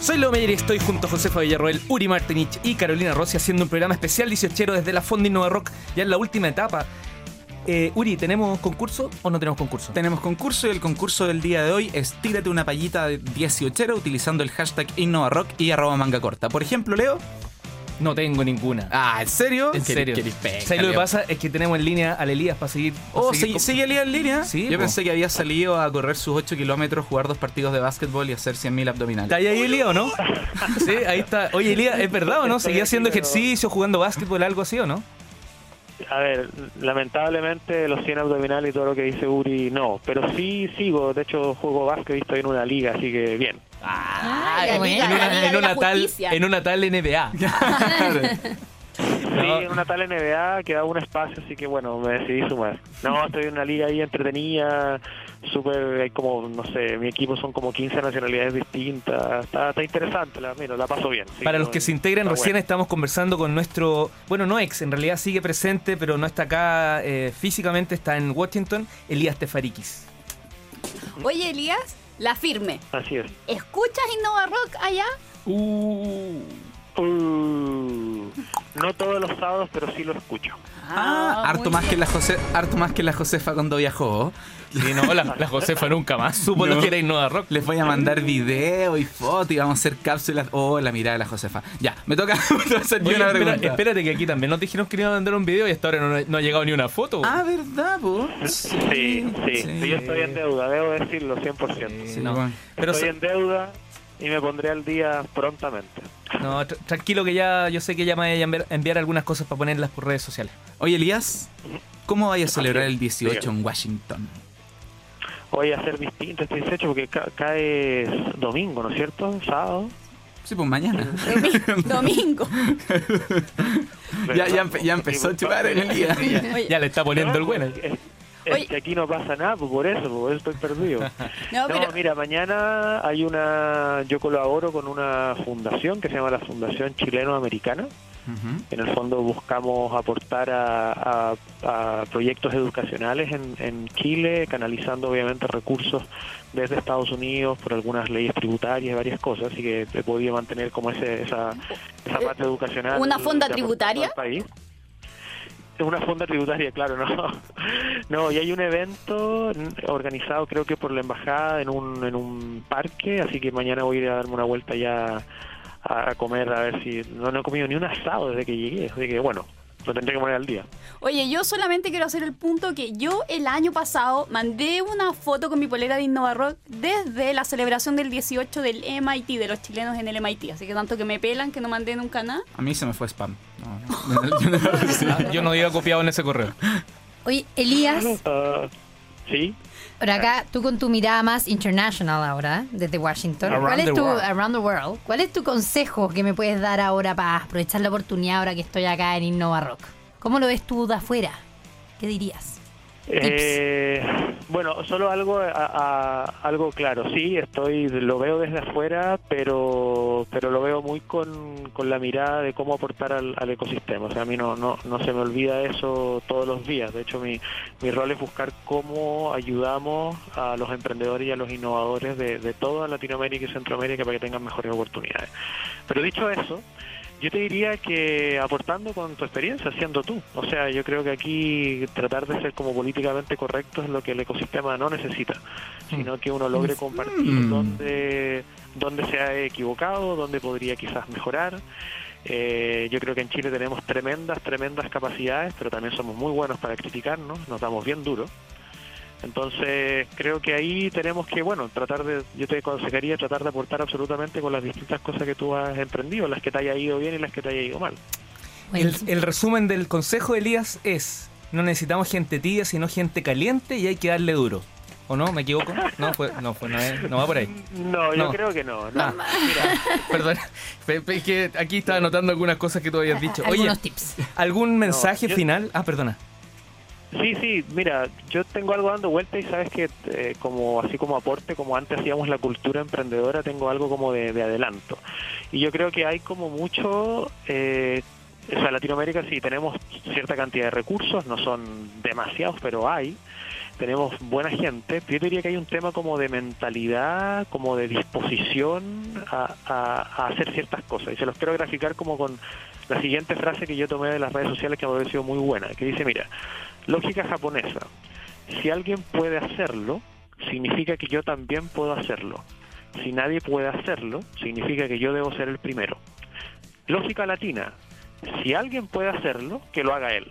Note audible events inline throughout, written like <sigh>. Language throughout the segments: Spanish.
Soy Leo Meyer y estoy junto a Josefa Villarroel, Uri Martinich y Carolina Rossi haciendo un programa especial 18 desde la Fonda Innova Rock, ya en la última etapa. Eh, Uri, ¿tenemos concurso o no tenemos concurso? Tenemos concurso y el concurso del día de hoy es tírate una payita de 18 utilizando el hashtag InnovaRock y arroba manga corta. Por ejemplo, Leo. No tengo ninguna. Ah, ¿en serio? En serio. Qué ¿Sabes lo que pasa? Es que tenemos en línea al Elías para seguir. para Oh, seguir ¿sigue, Elías en línea? Sí, Yo po. pensé que había salido a correr sus 8 kilómetros, jugar dos partidos de básquetbol y hacer 100.000 abdominales. ¿Está ahí, ahí Elías o no? <laughs> Sí, ahí está. Oye, Elías, ¿es verdad o no? ¿Seguía haciendo ejercicio, jugando básquetbol, algo así o no? A ver, lamentablemente los 100 abdominales y todo lo que dice Uri, no. Pero sí sigo, de hecho juego básquet, estoy en una liga, así que bien. Ah, en, una, liga en una tal, en una tal NBA. Sí, en una tal NBA quedaba un espacio, así que bueno, me decidí sumar. No, estoy en una liga ahí entretenida, súper, hay como, no sé, mi equipo son como 15 nacionalidades distintas, está, está interesante, la, mira, la paso bien. sí, Para los no, que se integran, está recién bueno. estamos conversando con nuestro, bueno, no ex, en realidad sigue presente, pero no está acá eh, físicamente, está en Washington, Elías Tefarikis. Oye, Elías, la firme. Así es. ¿Escuchas Innova Rock allá? Uh, no todos los sábados, pero sí lo escucho. Ah, harto muy más, que la Jose, harto más que la Josefa cuando viajó. Sí, no, la, la Josefa nunca más supo lo No. que era Innova Rock. Les voy a mandar video y foto y vamos a hacer cápsulas. Oh, la mirada de la Josefa. Ya, me toca, <laughs> hacer Oye, una espera- pregunta. espérate que aquí también nos dijeron que iban a mandar un video y hasta ahora no, no ha llegado ni una foto. Ah, ¿verdad, po? Sí, sí, sí, yo estoy en deuda, debo decirlo 100%. Sí, No. Pero estoy en deuda y me pondré al día prontamente. No, tr- tranquilo que ya, yo sé que ya me voy a enviar, enviar algunas cosas para ponerlas por redes sociales. Oye, Elías, ¿cómo vayas a celebrar el 18 Dígame. en Washington? Voy a hacer distinto este 18 porque ca- cae domingo, ¿no es cierto? Sábado. Sí, pues mañana. Domi- <laughs> Domingo. ya, ya, empe- ya empezó a chupar en el día. Oye, Ya le está poniendo el bueno. Es, Oye. que aquí no pasa nada, pues por eso, por eso estoy perdido. <laughs> no, No, pero mira, mañana hay una, yo colaboro con una fundación que se llama la Fundación Chileno-Americana. En el fondo buscamos aportar a, a- a proyectos educacionales en, en Chile, canalizando obviamente recursos desde Estados Unidos por algunas leyes tributarias y varias cosas, así que he podido mantener como ese, esa, esa parte educacional. ¿Una fonda tributaria? país. Es una fonda tributaria, claro, no. <laughs> No, y hay un evento organizado creo que por la embajada en un, en un parque, así que mañana voy a ir a darme una vuelta ya a, comer a ver si no, no he comido ni un asado desde que llegué, así que bueno, lo tendré que poner al día. Oye, yo solamente quiero hacer el punto que yo el año pasado mandé una foto con mi polera de Innova Rock desde la celebración del 18 del MIT, de los chilenos en el MIT. Así que tanto que me pelan que no mandé nunca nada. A mí se me fue spam. No, no. <laughs> Yo no iba copiado en ese correo. Oye, Elías, sí, por acá tú con tu mirada más international ahora, desde Washington. Around ¿Cuál es tu world. around the world? ¿Cuál es tu consejo que me puedes dar ahora para aprovechar la oportunidad ahora que estoy acá en Innova Rock? ¿Cómo lo ves tú de afuera? ¿Qué dirías? Eh, bueno, solo algo algo claro, sí, estoy lo veo desde afuera, pero pero lo veo muy con, con la mirada de cómo aportar al, al ecosistema. O sea, a mí no, no, no se me olvida eso todos los días. De hecho, mi, mi rol es buscar cómo ayudamos a los emprendedores y a los innovadores de, de toda Latinoamérica y Centroamérica para que tengan mejores oportunidades. Pero dicho eso, yo te diría que aportando con tu experiencia, siendo tú. O sea, yo creo que aquí tratar de ser como políticamente correcto es lo que el ecosistema no necesita, sino que uno logre compartir Mm. dónde, dónde se ha equivocado, dónde podría quizás mejorar. Eh, yo creo que en Chile tenemos tremendas, tremendas capacidades, pero también somos muy buenos para criticarnos, nos damos bien duro. Entonces, creo que ahí tenemos que, bueno, tratar de, yo te aconsejaría tratar de aportar absolutamente con las distintas cosas que tú has emprendido, las que te haya ido bien y las que te haya ido mal. El, el resumen del consejo de Elías es, no necesitamos gente tibia, sino gente caliente y hay que darle duro. ¿O no? ¿Me equivoco? No, fue, no, fue, no, es- no va por ahí. No, yo No. creo que no. no. Ah. Mira, <laughs> Perdón, Pe- pe- es que aquí estaba anotando algunas cosas que tú habías dicho. Oye, Algunos tips. ¿algún mensaje yo- final? Ah, perdona. Sí, sí, mira, yo tengo algo dando vuelta y sabes que eh, como así como aporte, como antes hacíamos la cultura emprendedora, tengo algo como de, de adelanto. Y yo creo que hay como mucho, eh, o sea, Latinoamérica sí tenemos cierta cantidad de recursos, no son demasiados, pero hay. tenemos buena gente, yo diría que hay un tema como de mentalidad, como de disposición a, a- a hacer ciertas cosas. Y se los quiero graficar como con la siguiente frase que yo tomé de las redes sociales que me ha parecido muy buena, que dice, mira, lógica japonesa, si alguien puede hacerlo, significa que yo también puedo hacerlo. Si nadie puede hacerlo, significa que yo debo ser el primero. Lógica latina, si alguien puede hacerlo, que lo haga él.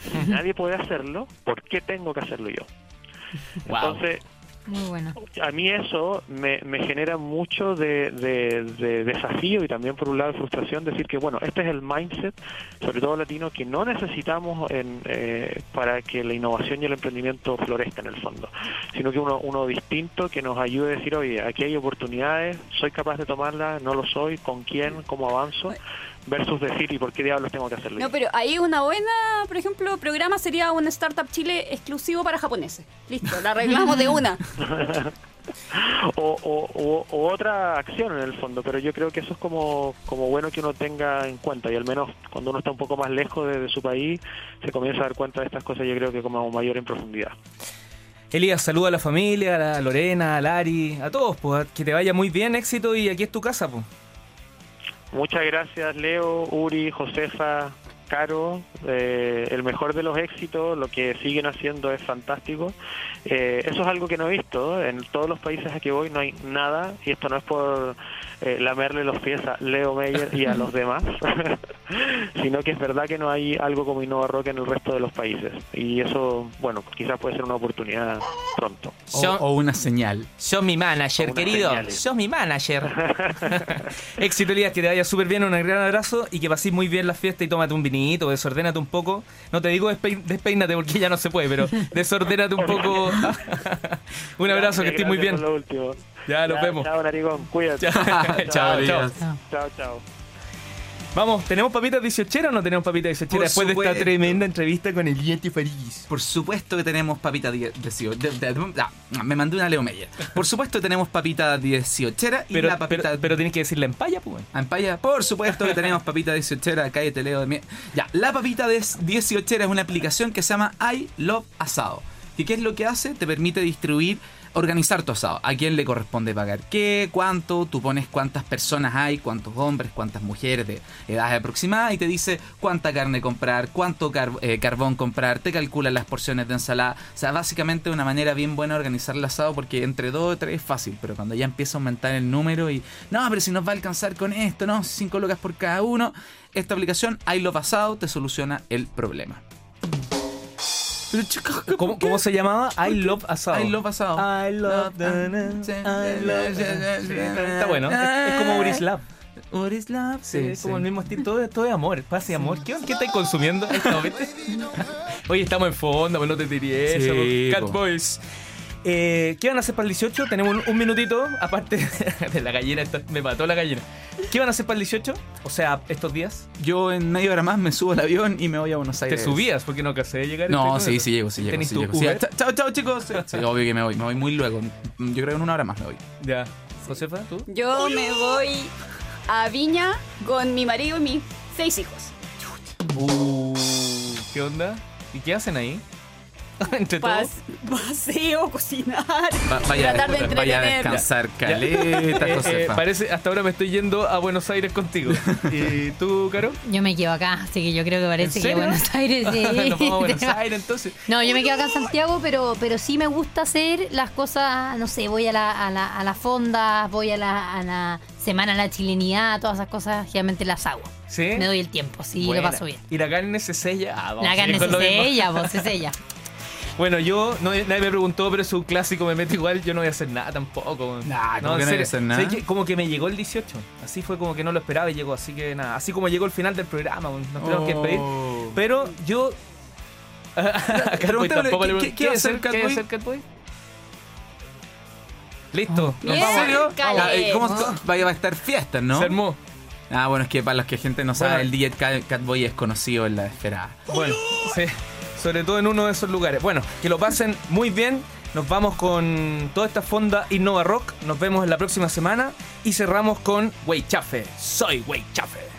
Si <laughs> nadie puede hacerlo, ¿por qué tengo que hacerlo yo? Entonces, Muy bueno. a mí eso me, me genera mucho de, de- de desafío y también por un lado frustración decir que bueno este es el mindset sobre todo latino que no necesitamos en, eh, para que la innovación y el emprendimiento florezca en el fondo sino que uno, uno distinto que nos ayude a decir oye aquí hay oportunidades soy capaz de tomarlas no lo soy con quién cómo avanzo versus decir y por qué diablos tengo que hacerlo No, pero ahí una buena, por ejemplo, programa sería un Startup Chile exclusivo para japoneses. Listo, la arreglamos de una. <laughs> o, o- o- o otra acción en el fondo, pero yo creo que eso es como, como bueno que uno tenga en cuenta y al menos cuando uno está un poco más lejos de, de su país se comienza a dar cuenta de estas cosas yo creo que como mayor en profundidad. Elías, saluda a la familia, a la Lorena, a Lari, a todos, pues, que te vaya muy bien, éxito y aquí es tu casa, pues. Muchas gracias Leo, Uri, Josefa, Caro, eh, el mejor de los éxitos, lo que siguen haciendo es fantástico. Eh, eso es algo que no he visto, en todos los países a que voy no hay nada, y esto no es por eh, lamerle los pies a Leo Meyer y a los <laughs> demás, <laughs> sino que es verdad que no hay algo como Innova Rock en el resto de los países. Y eso, bueno, quizás puede ser una oportunidad pronto. O, una señal. Sos mi manager, querido. señales. Sos mi manager. <laughs> Éxito, Elías, que te vaya súper bien, un gran abrazo y que paséis muy bien la fiesta y tómate un vinito, desordénate un poco. No te digo despe- despeínate porque ya no se puede, pero <laughs> desordénate un poco. <laughs> un abrazo, que estés muy bien. Lo último. Ya, nos vemos. Chao, Narigón, cuídate. <laughs> Chao, chao. Elías. Chao, chao. Vamos, ¿tenemos papitas 18 o no tenemos papitas 18 Por después de esta tremenda entrevista con Elías Faris? Por supuesto que tenemos papita 18. de- de- de- ah, me mandé una Leo Meyer. Por supuesto que tenemos papita 18 y Pero, la papita pero, pero tienes que decirle en paya, pues. Ampaya, por supuesto que tenemos papita 18, cállate Leo de mie- Ya, la papita de 18 es una aplicación que se llama I Love Asado. ¿Y qué es lo que hace? Te permite distribuir, organizar tu asado. A quién le corresponde pagar qué, cuánto, tú pones cuántas personas hay, cuántos hombres, cuántas mujeres de edad aproximada y te dice cuánta carne comprar, cuánto eh, carbón comprar, te calcula las porciones de ensalada. O sea, básicamente una manera bien buena de organizar el asado porque entre dos o tres es fácil, pero cuando ya empieza a aumentar el número y no, pero si nos va a alcanzar con esto, no, cinco lucas por cada uno, esta aplicación, ahí lo pasado, te soluciona el problema. Pero ¿Cómo, cómo se llamaba? I Love Asado. I love asado. I love Está bueno. Es, como Urislav. Urislav, Sí, sí, es como el mismo estilo. Todo, todo es amor. Paz y amor. ¿Qué, qué estáis consumiendo? ¿viste? <laughs> Oye, estamos en fondo, pues no te eso. Sí, Cat. Boys. Eh, ¿Qué van a hacer para el 18? Tenemos un, un minutito, aparte <laughs> de la gallina, me mató la gallina. ¿Qué van a hacer para el 18? O sea, estos días. Yo en media hora más me subo al avión y me voy a Buenos ¿Te Aires. subías? Porque no alcancé de llegar. No, sí, sí llego, sí llego. ¿Tenés sí llego. Sí, chao, chao, chicos. <laughs> Sí, obvio que me voy, me voy muy luego. Yo creo que en una hora más me voy. Ya. Josefa, ¿tú? Yo me voy a Viña con mi marido y mis seis hijos. Uh, ¿Qué onda? ¿Y qué hacen ahí? <laughs> Entre todos. Pas- paseo, <laughs> cocinar, Va- vaya, tratar de vaya a entretener. descansar, caleta, Eh, <laughs> eh, Josefa. parece, hasta ahora me estoy yendo a Buenos Aires contigo. ¿Y tú, Caro? Yo me quedo acá, así que yo creo que parece ¿En que serio? Buenos Aires sí. Nos vamos a Buenos Aires entonces. No, yo me quedo acá en Santiago, pero, pero sí me gusta hacer las cosas, no sé, voy a la, a la, a la fonda, voy a la, a la semana de la chilenidad, todas esas cosas, generalmente las hago. ¿Sí? Me doy el tiempo, sí, Buena. lo paso bien. ¿Y la carne se sella? Ah, vamos La seguir carne con se lo mismo. sella, vos, se sella. Bueno, yo, no, nadie me preguntó, pero es un clásico, me meto igual, yo no voy a hacer nada tampoco. Nah, ¿cómo en que no voy a hacer nada? Como que me llegó el 18. Así fue como que no lo esperaba y llegó, así que nada. Así como llegó el final del programa, nos tenemos que despedir. Oh. Pero yo... <laughs> tampoco le ¿qué- pregunté, qué va a hacer ¿Qué va a Catboy? hacer Catboy? Listo, vamos. ¿En serio? Ah, eh, ¿Cómo vaya a estar fiestas, no? Se armó. Ah, bueno, es que para los que gente no sabe, Bueno. el DJ Cat- Catboy es conocido en la esfera. Bueno, sí, sobre todo en uno de esos lugares. Bueno, que lo pasen muy bien. Nos vamos con toda esta fonda Innova Rock. Nos vemos en la próxima semana y cerramos con Weichafe. Soy Weichafe.